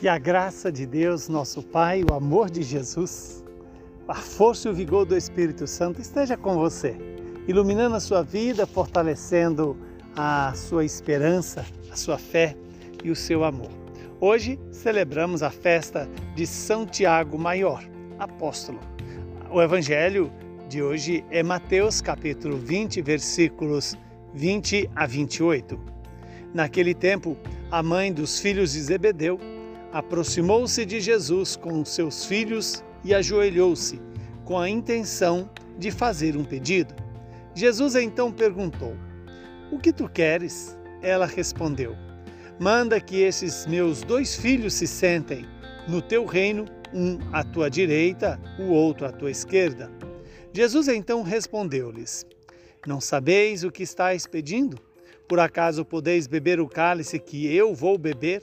Que a graça de Deus, nosso Pai, o amor de Jesus, a força e o vigor do Espírito Santo esteja com você, iluminando a sua vida, fortalecendo a sua esperança, a sua fé e o seu amor. Hoje celebramos a festa de São Tiago Maior, apóstolo. O evangelho de hoje é Mateus capítulo 20, versículos 20 a 28. Naquele tempo, a mãe dos filhos de Zebedeu aproximou-se de Jesus com seus filhos e ajoelhou-se, com a intenção de fazer um pedido. Jesus então perguntou: O que tu queres? Ela respondeu: Manda que esses meus dois filhos se sentem no teu reino, um à tua direita, o outro à tua esquerda. Jesus então respondeu-lhes: Não sabeis o que estáis pedindo? Por acaso podeis beber o cálice que eu vou beber?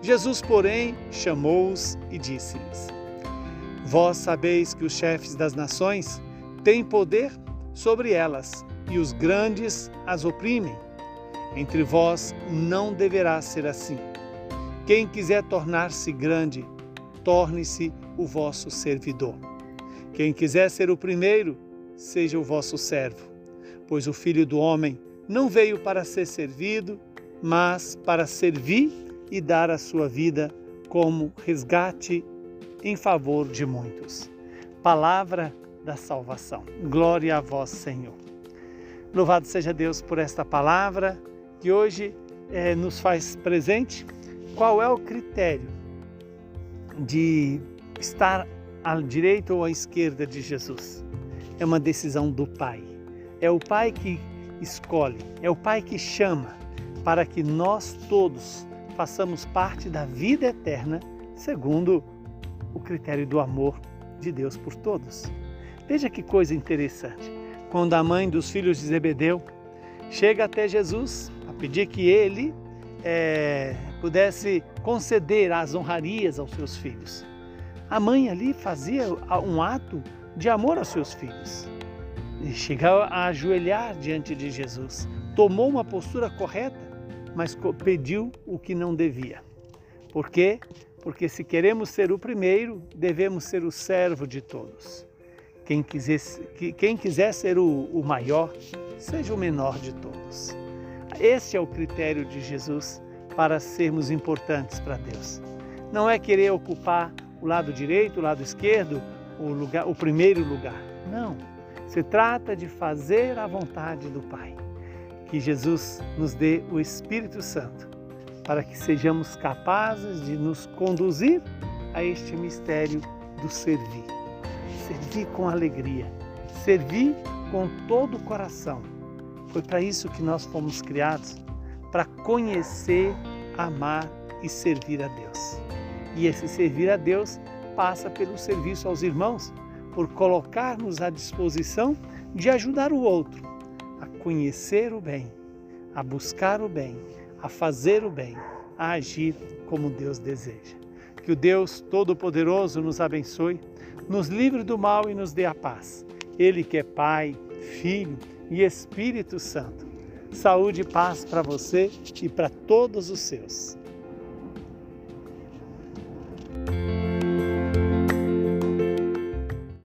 Jesus, porém, chamou-os e disse-lhes: Vós sabeis que os chefes das nações têm poder sobre elas e os grandes as oprimem. Entre vós não deverá ser assim. Quem quiser tornar-se grande, torne-se o vosso servidor. Quem quiser ser o primeiro, seja o vosso servo. Pois o filho do homem não veio para ser servido, mas para servir e dar a sua vida como resgate em favor de muitos. Palavra da salvação. Glória a vós, Senhor. Louvado seja Deus por esta palavra que hoje é, nos faz presente. Qual é o critério de estar à direita ou à esquerda de Jesus? É uma decisão do Pai. É o Pai que escolhe, é o Pai que chama para que nós todos façamos parte da vida eterna, segundo o critério do amor de Deus por todos. Veja que coisa interessante. Quando a mãe dos filhos de Zebedeu chega até Jesus a pedir que ele é, pudesse conceder as honrarias aos seus filhos, a mãe ali fazia um ato de amor aos seus filhos chegou a ajoelhar diante de Jesus, tomou uma postura correta, mas pediu o que não devia. Por quê? Porque se queremos ser o primeiro, devemos ser o servo de todos. Quem quiser, quem quiser ser o, o maior, seja o menor de todos. Esse é o critério de Jesus para sermos importantes para Deus. Não é querer ocupar o lado direito, o lado esquerdo, o, lugar, o primeiro lugar. Não se trata de fazer a vontade do Pai. Que Jesus nos dê o Espírito Santo para que sejamos capazes de nos conduzir a este mistério do servir. Servir com alegria, servir com todo o coração. Foi para isso que nós fomos criados para conhecer, amar e servir a Deus. E esse servir a Deus passa pelo serviço aos irmãos, por colocar-nos à disposição de ajudar o outro conhecer o bem, a buscar o bem, a fazer o bem, a agir como Deus deseja. Que o Deus Todo-Poderoso nos abençoe, nos livre do mal e nos dê a paz. Ele que é Pai, Filho e Espírito Santo. Saúde e paz para você e para todos os seus.